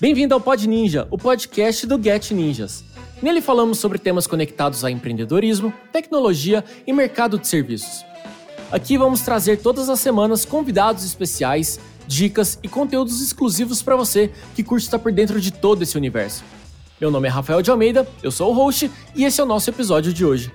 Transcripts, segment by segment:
Bem-vindo ao Pod Ninja, o podcast do Get Ninjas. Nele falamos sobre temas conectados a empreendedorismo, tecnologia e mercado de serviços. Aqui vamos trazer todas as semanas convidados especiais, dicas e conteúdos exclusivos para você que curte estar por dentro de todo esse universo. Meu nome é Rafael de Almeida, eu sou o host e esse é o nosso episódio de hoje.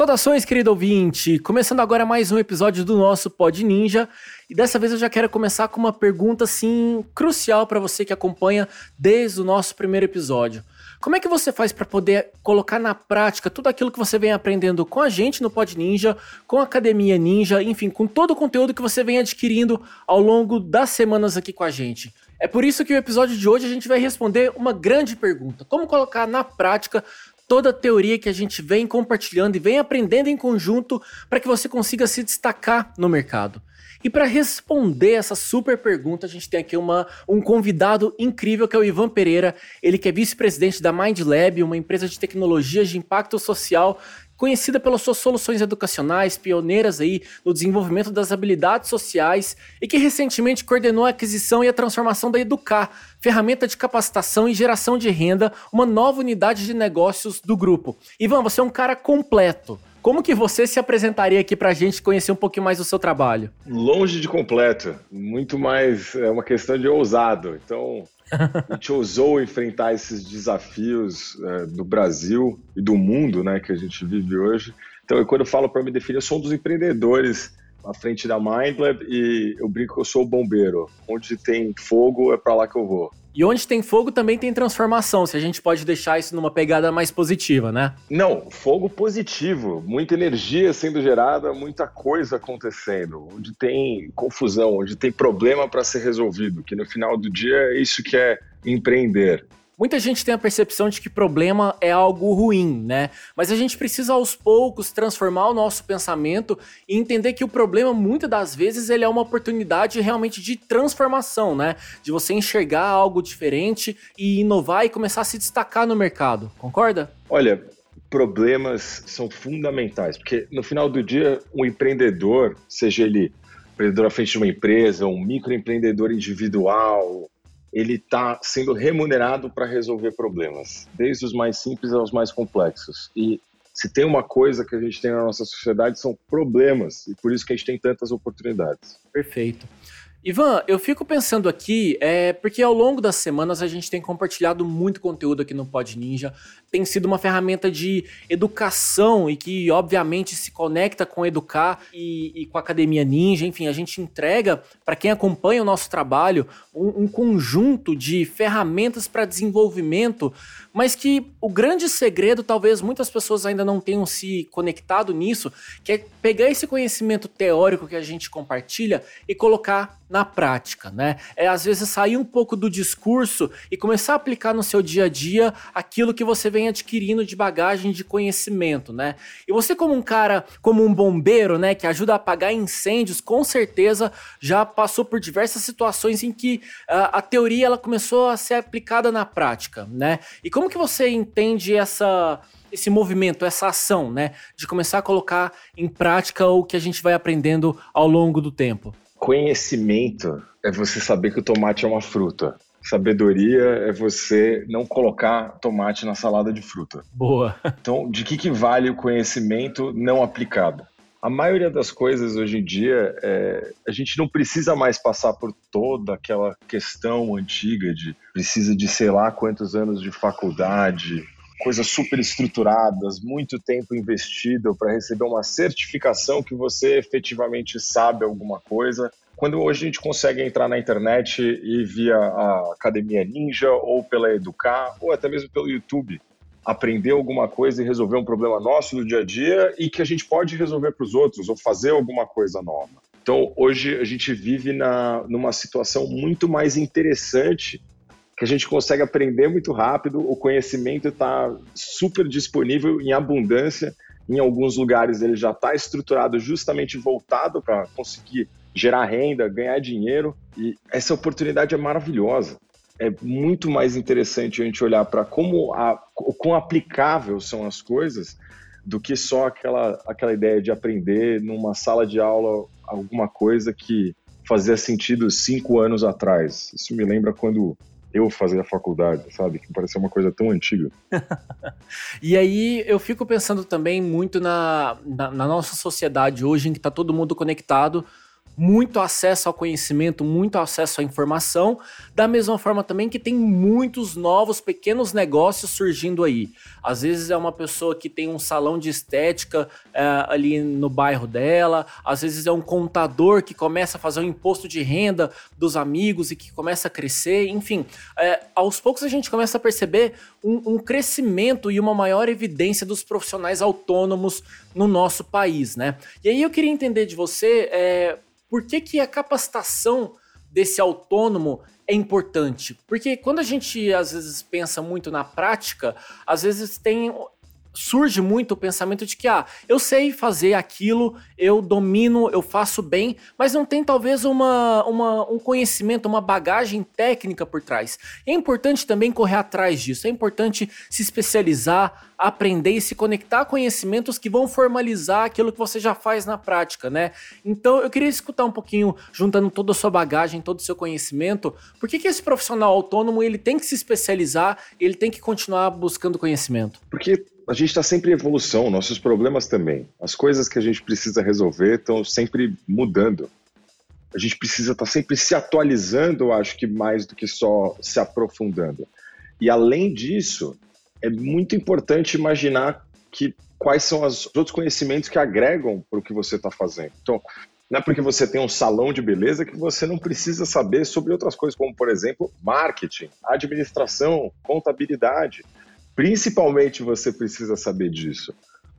Saudações, querido ouvinte! Começando agora mais um episódio do nosso Pod Ninja. E dessa vez eu já quero começar com uma pergunta assim crucial para você que acompanha desde o nosso primeiro episódio. Como é que você faz para poder colocar na prática tudo aquilo que você vem aprendendo com a gente no Pod Ninja, com a Academia Ninja, enfim, com todo o conteúdo que você vem adquirindo ao longo das semanas aqui com a gente? É por isso que o episódio de hoje a gente vai responder uma grande pergunta: como colocar na prática toda a teoria que a gente vem compartilhando e vem aprendendo em conjunto para que você consiga se destacar no mercado. E para responder essa super pergunta, a gente tem aqui uma, um convidado incrível que é o Ivan Pereira, ele que é vice-presidente da Mind Lab, uma empresa de tecnologias de impacto social conhecida pelas suas soluções educacionais, pioneiras aí no desenvolvimento das habilidades sociais e que recentemente coordenou a aquisição e a transformação da Educar, ferramenta de capacitação e geração de renda, uma nova unidade de negócios do grupo. Ivan, você é um cara completo. Como que você se apresentaria aqui para a gente conhecer um pouquinho mais do seu trabalho? Longe de completo, muito mais é uma questão de ousado. Então, a gente ousou enfrentar esses desafios é, do Brasil e do mundo, né, que a gente vive hoje. Então, quando eu falo para me definir, eu sou um dos empreendedores à frente da MindLab e eu brinco que eu sou o bombeiro. Onde tem fogo é para lá que eu vou. E onde tem fogo também tem transformação, se a gente pode deixar isso numa pegada mais positiva, né? Não, fogo positivo, muita energia sendo gerada, muita coisa acontecendo, onde tem confusão, onde tem problema para ser resolvido, que no final do dia é isso que é empreender. Muita gente tem a percepção de que problema é algo ruim, né? Mas a gente precisa aos poucos transformar o nosso pensamento e entender que o problema muitas das vezes ele é uma oportunidade realmente de transformação, né? De você enxergar algo diferente e inovar e começar a se destacar no mercado. Concorda? Olha, problemas são fundamentais, porque no final do dia, um empreendedor, seja ele empreendedor à frente de uma empresa, um microempreendedor individual, ele está sendo remunerado para resolver problemas, desde os mais simples aos mais complexos. E se tem uma coisa que a gente tem na nossa sociedade são problemas, e por isso que a gente tem tantas oportunidades. Perfeito. Ivan, eu fico pensando aqui, é, porque ao longo das semanas a gente tem compartilhado muito conteúdo aqui no Pod Ninja, tem sido uma ferramenta de educação e que obviamente se conecta com Educar e, e com a Academia Ninja, enfim, a gente entrega para quem acompanha o nosso trabalho um, um conjunto de ferramentas para desenvolvimento, mas que o grande segredo, talvez muitas pessoas ainda não tenham se conectado nisso, que é pegar esse conhecimento teórico que a gente compartilha e colocar na prática, né? É às vezes sair um pouco do discurso e começar a aplicar no seu dia a dia aquilo que você vem adquirindo de bagagem de conhecimento, né? E você como um cara, como um bombeiro, né, que ajuda a apagar incêndios, com certeza já passou por diversas situações em que uh, a teoria ela começou a ser aplicada na prática, né? E como que você entende essa esse movimento, essa ação, né, de começar a colocar em prática o que a gente vai aprendendo ao longo do tempo? Conhecimento é você saber que o tomate é uma fruta. Sabedoria é você não colocar tomate na salada de fruta. Boa. Então, de que, que vale o conhecimento não aplicado? A maioria das coisas hoje em dia, é, a gente não precisa mais passar por toda aquela questão antiga de precisa de sei lá quantos anos de faculdade, coisas super estruturadas, muito tempo investido para receber uma certificação que você efetivamente sabe alguma coisa. Quando hoje a gente consegue entrar na internet e via a Academia Ninja ou pela Educar ou até mesmo pelo YouTube aprender alguma coisa e resolver um problema nosso no dia a dia e que a gente pode resolver para os outros ou fazer alguma coisa nova. Então, hoje a gente vive na, numa situação muito mais interessante que a gente consegue aprender muito rápido, o conhecimento está super disponível em abundância. Em alguns lugares ele já está estruturado justamente voltado para conseguir gerar renda, ganhar dinheiro. E essa oportunidade é maravilhosa. É muito mais interessante a gente olhar para como a, o quão aplicável são as coisas do que só aquela, aquela ideia de aprender numa sala de aula alguma coisa que fazia sentido cinco anos atrás. Isso me lembra quando eu fazia faculdade, sabe? Que parecia uma coisa tão antiga. e aí eu fico pensando também muito na, na, na nossa sociedade hoje, em que está todo mundo conectado muito acesso ao conhecimento, muito acesso à informação, da mesma forma também que tem muitos novos pequenos negócios surgindo aí. Às vezes é uma pessoa que tem um salão de estética é, ali no bairro dela, às vezes é um contador que começa a fazer o um imposto de renda dos amigos e que começa a crescer, enfim. É, aos poucos a gente começa a perceber um, um crescimento e uma maior evidência dos profissionais autônomos no nosso país, né? E aí eu queria entender de você. É, por que, que a capacitação desse autônomo é importante? Porque quando a gente às vezes pensa muito na prática, às vezes tem surge muito o pensamento de que, ah, eu sei fazer aquilo, eu domino, eu faço bem, mas não tem talvez uma, uma, um conhecimento, uma bagagem técnica por trás. É importante também correr atrás disso, é importante se especializar, aprender e se conectar a conhecimentos que vão formalizar aquilo que você já faz na prática, né? Então eu queria escutar um pouquinho, juntando toda a sua bagagem, todo o seu conhecimento, por que, que esse profissional autônomo ele tem que se especializar, ele tem que continuar buscando conhecimento? Porque a gente está sempre em evolução, nossos problemas também. As coisas que a gente precisa resolver estão sempre mudando. A gente precisa estar tá sempre se atualizando, eu acho que mais do que só se aprofundando. E além disso, é muito importante imaginar que quais são os outros conhecimentos que agregam para o que você está fazendo. Então, não é porque você tem um salão de beleza que você não precisa saber sobre outras coisas, como, por exemplo, marketing, administração, contabilidade. Principalmente você precisa saber disso.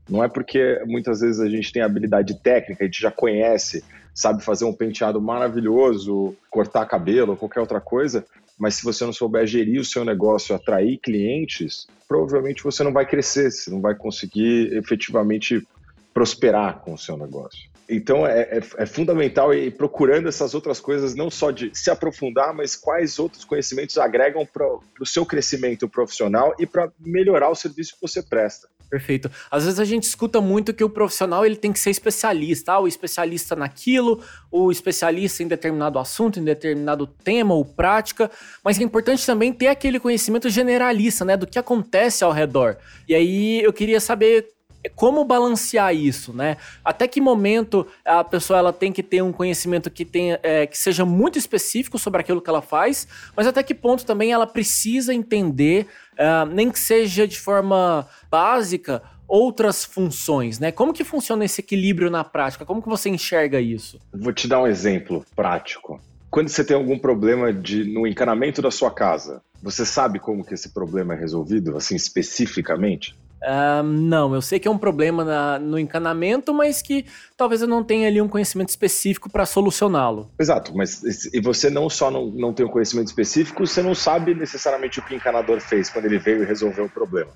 Não é porque muitas vezes a gente tem habilidade técnica, a gente já conhece, sabe fazer um penteado maravilhoso, cortar cabelo, qualquer outra coisa, mas se você não souber gerir o seu negócio, atrair clientes, provavelmente você não vai crescer, você não vai conseguir efetivamente prosperar com o seu negócio. Então é, é, é, fundamental ir procurando essas outras coisas, não só de se aprofundar, mas quais outros conhecimentos agregam para o seu crescimento profissional e para melhorar o serviço que você presta. Perfeito. Às vezes a gente escuta muito que o profissional ele tem que ser especialista, ah, o especialista naquilo, o especialista em determinado assunto, em determinado tema ou prática, mas é importante também ter aquele conhecimento generalista, né, do que acontece ao redor. E aí eu queria saber como balancear isso, né? Até que momento a pessoa ela tem que ter um conhecimento que, tenha, é, que seja muito específico sobre aquilo que ela faz, mas até que ponto também ela precisa entender, uh, nem que seja de forma básica, outras funções, né? Como que funciona esse equilíbrio na prática? Como que você enxerga isso? Vou te dar um exemplo prático. Quando você tem algum problema de, no encanamento da sua casa, você sabe como que esse problema é resolvido, assim, especificamente? Uh, não, eu sei que é um problema na, no encanamento, mas que talvez eu não tenha ali um conhecimento específico para solucioná-lo. Exato, mas e você não só não, não tem um conhecimento específico, você não sabe necessariamente o que o encanador fez quando ele veio e resolveu o problema.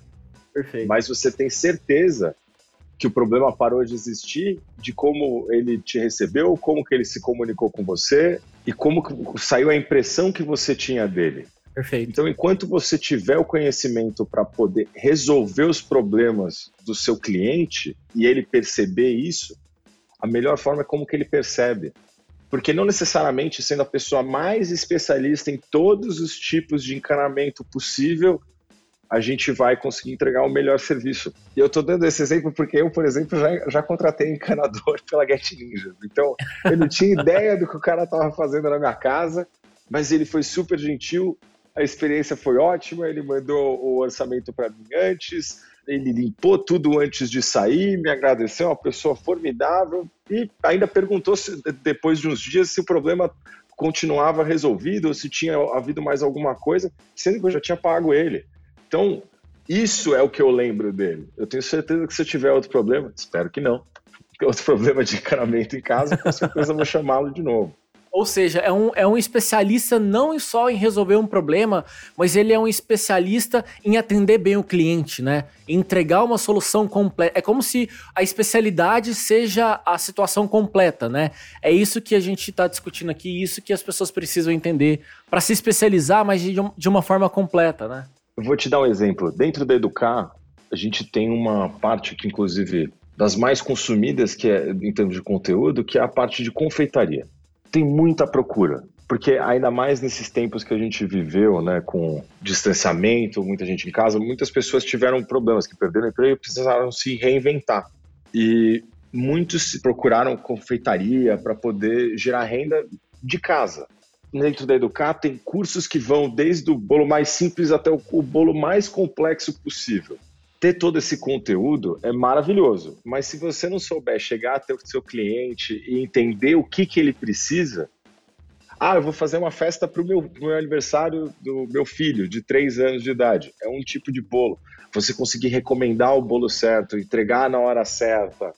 Perfeito. Mas você tem certeza que o problema parou de existir, de como ele te recebeu, como que ele se comunicou com você e como saiu a impressão que você tinha dele. Perfeito. Então, enquanto você tiver o conhecimento para poder resolver os problemas do seu cliente e ele perceber isso, a melhor forma é como que ele percebe. Porque não necessariamente sendo a pessoa mais especialista em todos os tipos de encanamento possível, a gente vai conseguir entregar o melhor serviço. E eu estou dando esse exemplo porque eu, por exemplo, já, já contratei encanador pela Get Ninja. Então, eu não tinha ideia do que o cara estava fazendo na minha casa, mas ele foi super gentil, a experiência foi ótima, ele mandou o orçamento para mim antes, ele limpou tudo antes de sair, me agradeceu, uma pessoa formidável e ainda perguntou se, depois de uns dias se o problema continuava resolvido ou se tinha havido mais alguma coisa, sendo que eu já tinha pago ele. Então, isso é o que eu lembro dele. Eu tenho certeza que se eu tiver outro problema, espero que não, outro problema de encanamento em casa, com certeza eu vou chamá-lo de novo. Ou seja, é um, é um especialista não só em resolver um problema, mas ele é um especialista em atender bem o cliente, né? Entregar uma solução completa. É como se a especialidade seja a situação completa, né? É isso que a gente está discutindo aqui, isso que as pessoas precisam entender para se especializar, mas de, de uma forma completa, né? Eu vou te dar um exemplo. Dentro da Educar, a gente tem uma parte que, inclusive, das mais consumidas, que é em termos de conteúdo, que é a parte de confeitaria. Tem muita procura, porque ainda mais nesses tempos que a gente viveu, né, com distanciamento, muita gente em casa, muitas pessoas tiveram problemas, que perderam emprego e precisaram se reinventar. E muitos procuraram confeitaria para poder gerar renda de casa. Dentro da Educar tem cursos que vão desde o bolo mais simples até o, o bolo mais complexo possível ter todo esse conteúdo é maravilhoso, mas se você não souber chegar até o seu cliente e entender o que, que ele precisa, ah, eu vou fazer uma festa para o meu, meu, aniversário do meu filho de 3 anos de idade. É um tipo de bolo. Você conseguir recomendar o bolo certo, entregar na hora certa,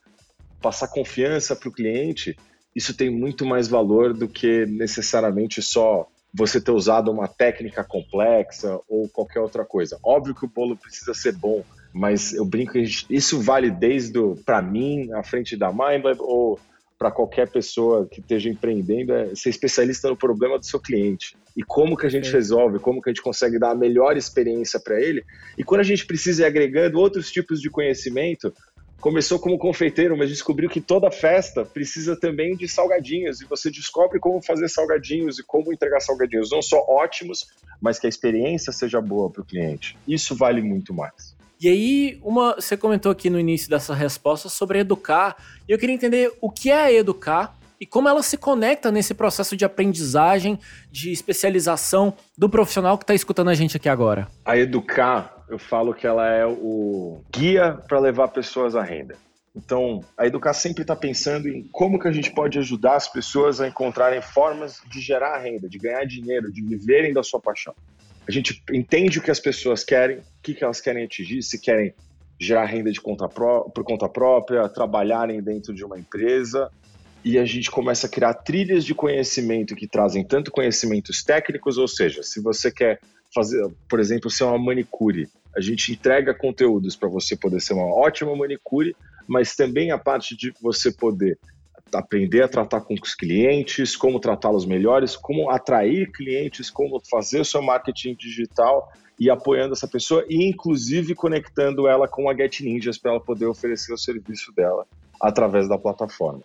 passar confiança para o cliente, isso tem muito mais valor do que necessariamente só você ter usado uma técnica complexa ou qualquer outra coisa. Óbvio que o bolo precisa ser bom, mas eu brinco que isso vale desde para mim, à frente da MindLab, ou para qualquer pessoa que esteja empreendendo, é ser especialista no problema do seu cliente. E como que a gente resolve, como que a gente consegue dar a melhor experiência para ele. E quando a gente precisa ir agregando outros tipos de conhecimento, começou como confeiteiro, mas descobriu que toda festa precisa também de salgadinhos. E você descobre como fazer salgadinhos e como entregar salgadinhos, não só ótimos, mas que a experiência seja boa para o cliente. Isso vale muito mais. E aí, uma, você comentou aqui no início dessa resposta sobre educar, e eu queria entender o que é educar e como ela se conecta nesse processo de aprendizagem, de especialização do profissional que está escutando a gente aqui agora. A educar, eu falo que ela é o guia para levar pessoas à renda. Então, a Educar sempre está pensando em como que a gente pode ajudar as pessoas a encontrarem formas de gerar renda, de ganhar dinheiro, de viverem da sua paixão a gente entende o que as pessoas querem, o que, que elas querem atingir, se querem gerar renda de conta pró por conta própria, trabalharem dentro de uma empresa, e a gente começa a criar trilhas de conhecimento que trazem tanto conhecimentos técnicos, ou seja, se você quer fazer, por exemplo, ser uma manicure, a gente entrega conteúdos para você poder ser uma ótima manicure, mas também a parte de você poder aprender a tratar com os clientes, como tratá-los melhores, como atrair clientes, como fazer o seu marketing digital e apoiando essa pessoa e inclusive conectando ela com a Get Ninjas para ela poder oferecer o serviço dela através da plataforma.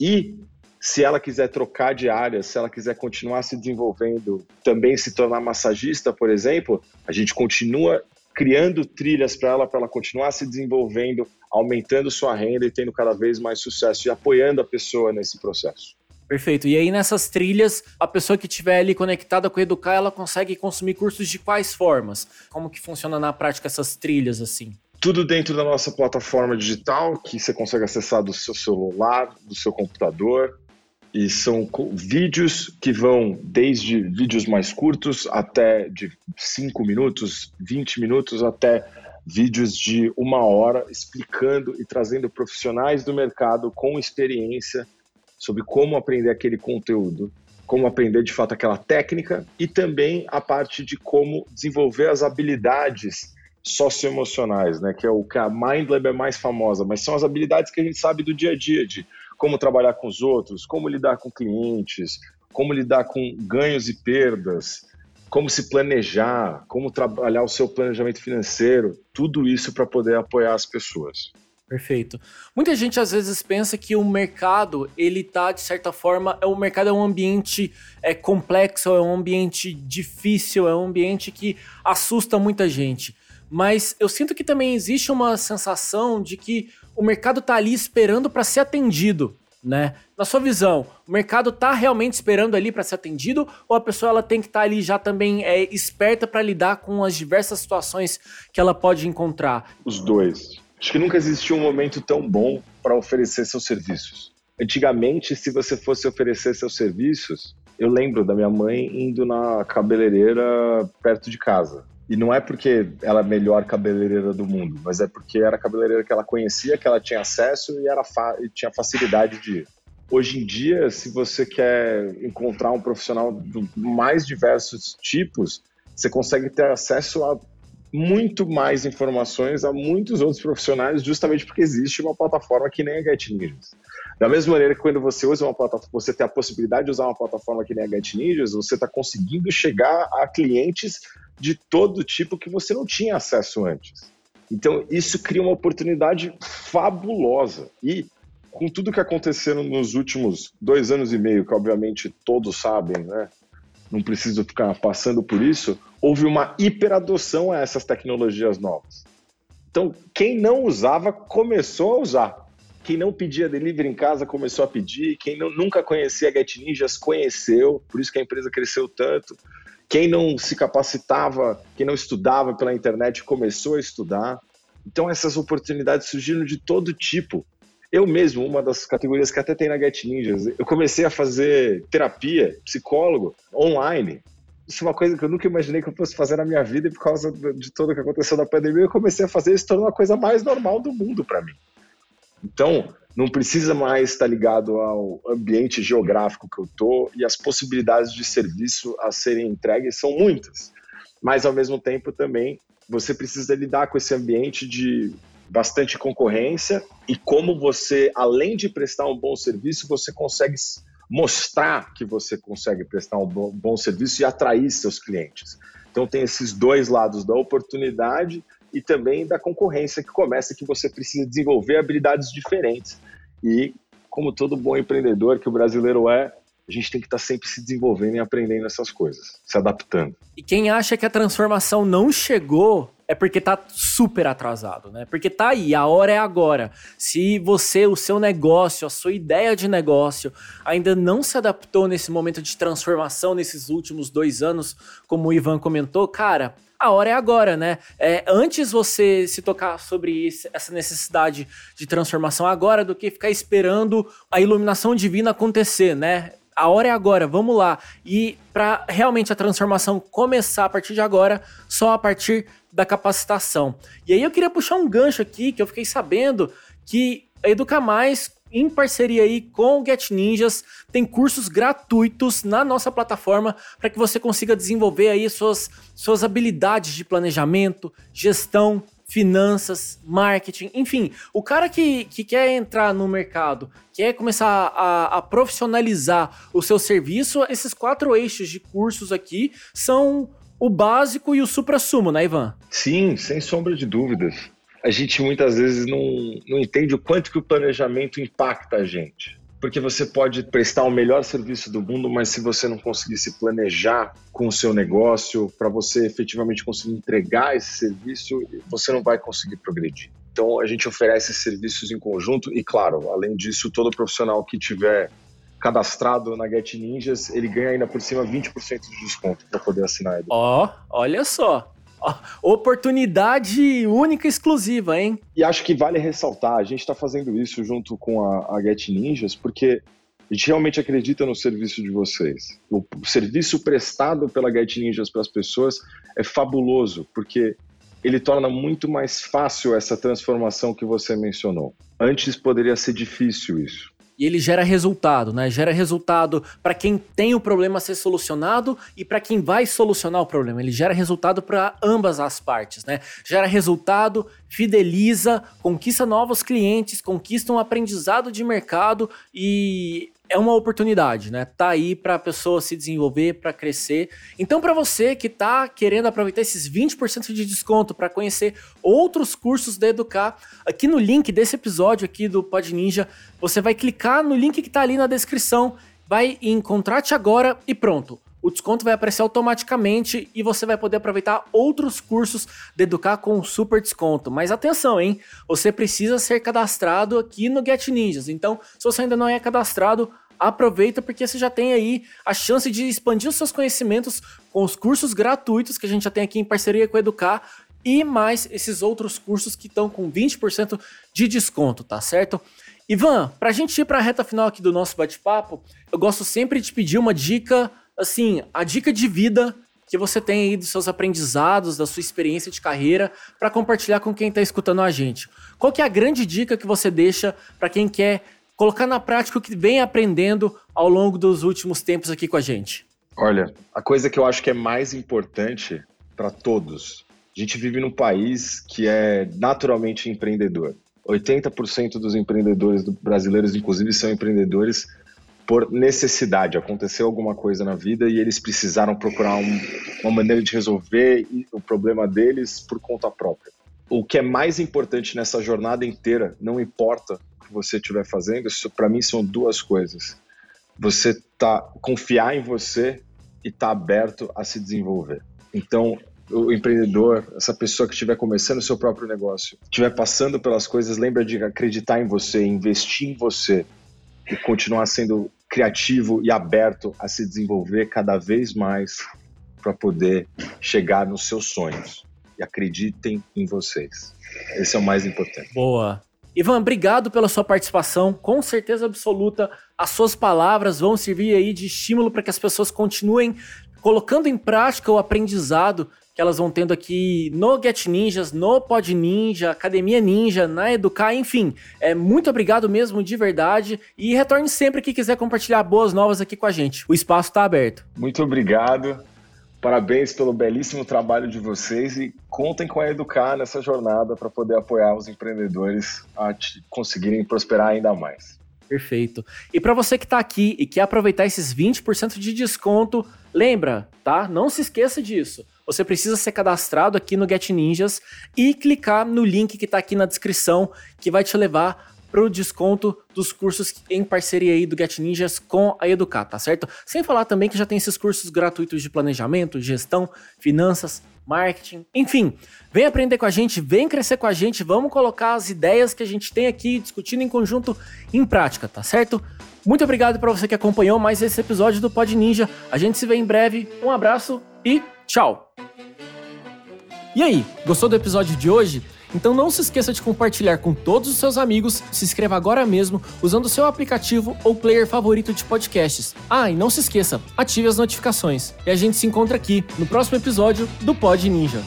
E se ela quiser trocar de área, se ela quiser continuar se desenvolvendo, também se tornar massagista, por exemplo, a gente continua criando trilhas para ela, para ela continuar se desenvolvendo, aumentando sua renda e tendo cada vez mais sucesso e apoiando a pessoa nesse processo. Perfeito. E aí nessas trilhas, a pessoa que estiver ali conectada com o Educar, ela consegue consumir cursos de quais formas? Como que funciona na prática essas trilhas assim? Tudo dentro da nossa plataforma digital, que você consegue acessar do seu celular, do seu computador, e são vídeos que vão desde vídeos mais curtos até de 5 minutos, 20 minutos, até vídeos de uma hora explicando e trazendo profissionais do mercado com experiência sobre como aprender aquele conteúdo, como aprender de fato aquela técnica e também a parte de como desenvolver as habilidades socioemocionais, né, que é o que a MindLab é mais famosa, mas são as habilidades que a gente sabe do dia a dia, de como trabalhar com os outros, como lidar com clientes, como lidar com ganhos e perdas, como se planejar, como trabalhar o seu planejamento financeiro, tudo isso para poder apoiar as pessoas. Perfeito. Muita gente às vezes pensa que o mercado, ele tá de certa forma, é o mercado é um ambiente é complexo, é um ambiente difícil, é um ambiente que assusta muita gente. Mas eu sinto que também existe uma sensação de que o mercado está ali esperando para ser atendido, né? Na sua visão, o mercado está realmente esperando ali para ser atendido ou a pessoa ela tem que estar tá ali já também é, esperta para lidar com as diversas situações que ela pode encontrar? Os dois. Acho que nunca existiu um momento tão bom para oferecer seus serviços. Antigamente, se você fosse oferecer seus serviços, eu lembro da minha mãe indo na cabeleireira perto de casa. E não é porque ela é a melhor cabeleireira do mundo, mas é porque era a cabeleireira que ela conhecia, que ela tinha acesso e, era e tinha facilidade de ir. Hoje em dia, se você quer encontrar um profissional de mais diversos tipos, você consegue ter acesso a muito mais informações a muitos outros profissionais, justamente porque existe uma plataforma que nem a Get Ninjas. Da mesma maneira que quando você usa uma plataforma, você tem a possibilidade de usar uma plataforma que nem a Get Ninjas, você está conseguindo chegar a clientes de todo tipo que você não tinha acesso antes. Então, isso cria uma oportunidade fabulosa. E com tudo que aconteceu nos últimos dois anos e meio, que obviamente todos sabem, né? Não preciso ficar passando por isso, houve uma hiperadoção a essas tecnologias novas. Então, quem não usava começou a usar. Quem não pedia delivery em casa começou a pedir. Quem não, nunca conhecia Get Ninjas conheceu, por isso que a empresa cresceu tanto. Quem não se capacitava, quem não estudava pela internet começou a estudar. Então, essas oportunidades surgiram de todo tipo. Eu mesmo, uma das categorias que até tem na Get Ninjas, eu comecei a fazer terapia, psicólogo, online. Isso é uma coisa que eu nunca imaginei que eu fosse fazer na minha vida e por causa de tudo que aconteceu na pandemia, eu comecei a fazer isso, tornou a coisa mais normal do mundo para mim. Então, não precisa mais estar ligado ao ambiente geográfico que eu estou e as possibilidades de serviço a serem entregues são muitas. Mas, ao mesmo tempo, também você precisa lidar com esse ambiente de bastante concorrência e como você, além de prestar um bom serviço, você consegue mostrar que você consegue prestar um bom, bom serviço e atrair seus clientes. Então tem esses dois lados da oportunidade e também da concorrência que começa que você precisa desenvolver habilidades diferentes. E como todo bom empreendedor que o brasileiro é, a gente tem que estar sempre se desenvolvendo e aprendendo essas coisas, se adaptando. E quem acha que a transformação não chegou é porque tá super atrasado, né? Porque tá aí, a hora é agora. Se você, o seu negócio, a sua ideia de negócio ainda não se adaptou nesse momento de transformação nesses últimos dois anos, como o Ivan comentou, cara, a hora é agora, né? É, antes você se tocar sobre isso, essa necessidade de transformação agora do que ficar esperando a iluminação divina acontecer, né? A hora é agora, vamos lá. E para realmente a transformação começar a partir de agora, só a partir da capacitação. E aí eu queria puxar um gancho aqui que eu fiquei sabendo que Educa Mais em parceria aí com o Get Ninjas, tem cursos gratuitos na nossa plataforma para que você consiga desenvolver aí suas, suas habilidades de planejamento, gestão, finanças, marketing, enfim, o cara que, que quer entrar no mercado, quer começar a, a profissionalizar o seu serviço, esses quatro eixos de cursos aqui são o básico e o supra-sumo, né, Ivan? Sim, sem sombra de dúvidas a gente muitas vezes não, não entende o quanto que o planejamento impacta a gente. Porque você pode prestar o melhor serviço do mundo, mas se você não conseguir se planejar com o seu negócio, para você efetivamente conseguir entregar esse serviço, você não vai conseguir progredir. Então a gente oferece serviços em conjunto e, claro, além disso, todo profissional que tiver cadastrado na Get Ninjas, ele ganha ainda por cima 20% de desconto para poder assinar. Ó, oh, olha só. Oportunidade única e exclusiva, hein? E acho que vale ressaltar, a gente está fazendo isso junto com a, a Get Ninjas, porque a gente realmente acredita no serviço de vocês. O serviço prestado pela Get Ninjas para as pessoas é fabuloso, porque ele torna muito mais fácil essa transformação que você mencionou. Antes poderia ser difícil isso ele gera resultado, né? Gera resultado para quem tem o problema ser solucionado e para quem vai solucionar o problema. Ele gera resultado para ambas as partes, né? Gera resultado, fideliza, conquista novos clientes, conquista um aprendizado de mercado e é uma oportunidade, né? Tá aí para a pessoa se desenvolver, para crescer. Então, para você que tá querendo aproveitar esses 20% de desconto para conhecer outros cursos da Educar, aqui no link desse episódio aqui do Pod Ninja, você vai clicar no link que tá ali na descrição, vai em Contrate agora e pronto. O desconto vai aparecer automaticamente e você vai poder aproveitar outros cursos da Educar com super desconto. Mas atenção, hein? Você precisa ser cadastrado aqui no Get Ninjas. Então, se você ainda não é cadastrado, aproveita porque você já tem aí a chance de expandir os seus conhecimentos com os cursos gratuitos que a gente já tem aqui em parceria com a Educar e mais esses outros cursos que estão com 20% de desconto, tá certo? Ivan, para a gente ir para a reta final aqui do nosso bate-papo, eu gosto sempre de pedir uma dica, assim, a dica de vida que você tem aí dos seus aprendizados, da sua experiência de carreira, para compartilhar com quem está escutando a gente. Qual que é a grande dica que você deixa para quem quer colocar na prática o que vem aprendendo ao longo dos últimos tempos aqui com a gente? Olha, a coisa que eu acho que é mais importante para todos, a gente vive num país que é naturalmente empreendedor. 80% dos empreendedores brasileiros, inclusive, são empreendedores por necessidade. Aconteceu alguma coisa na vida e eles precisaram procurar um, uma maneira de resolver o problema deles por conta própria. o que é mais importante nessa jornada inteira, não importa o que você estiver fazendo, para mim são duas coisas. Você tá confiar em você e tá aberto a se desenvolver. Então, o empreendedor, essa pessoa que estiver começando o seu próprio negócio, estiver passando pelas coisas, lembra de acreditar em você, investir em você e continuar sendo criativo e aberto a se desenvolver cada vez mais para poder chegar nos seus sonhos. E acreditem em vocês. Esse é o mais importante. Boa. Ivan, obrigado pela sua participação. Com certeza absoluta, as suas palavras vão servir aí de estímulo para que as pessoas continuem colocando em prática o aprendizado que elas vão tendo aqui no Get Ninjas, no Pod Ninja, Academia Ninja, na Educar, enfim. É muito obrigado mesmo de verdade e retorne sempre que quiser compartilhar boas novas aqui com a gente. O espaço está aberto. Muito obrigado. Parabéns pelo belíssimo trabalho de vocês e contem com a Educar nessa jornada para poder apoiar os empreendedores a conseguirem prosperar ainda mais. Perfeito. E para você que está aqui e quer aproveitar esses 20% de desconto, lembra, tá? Não se esqueça disso. Você precisa ser cadastrado aqui no Get Ninjas e clicar no link que está aqui na descrição, que vai te levar para o desconto dos cursos em parceria aí do Get Ninjas com a Educar, tá certo? Sem falar também que já tem esses cursos gratuitos de planejamento, gestão, finanças, marketing, enfim. Vem aprender com a gente, vem crescer com a gente, vamos colocar as ideias que a gente tem aqui discutindo em conjunto em prática, tá certo? Muito obrigado para você que acompanhou mais esse episódio do Pod Ninja. A gente se vê em breve. Um abraço e tchau. E aí, gostou do episódio de hoje? Então não se esqueça de compartilhar com todos os seus amigos, se inscreva agora mesmo usando o seu aplicativo ou player favorito de podcasts. Ah, e não se esqueça, ative as notificações. E a gente se encontra aqui no próximo episódio do Pod Ninja.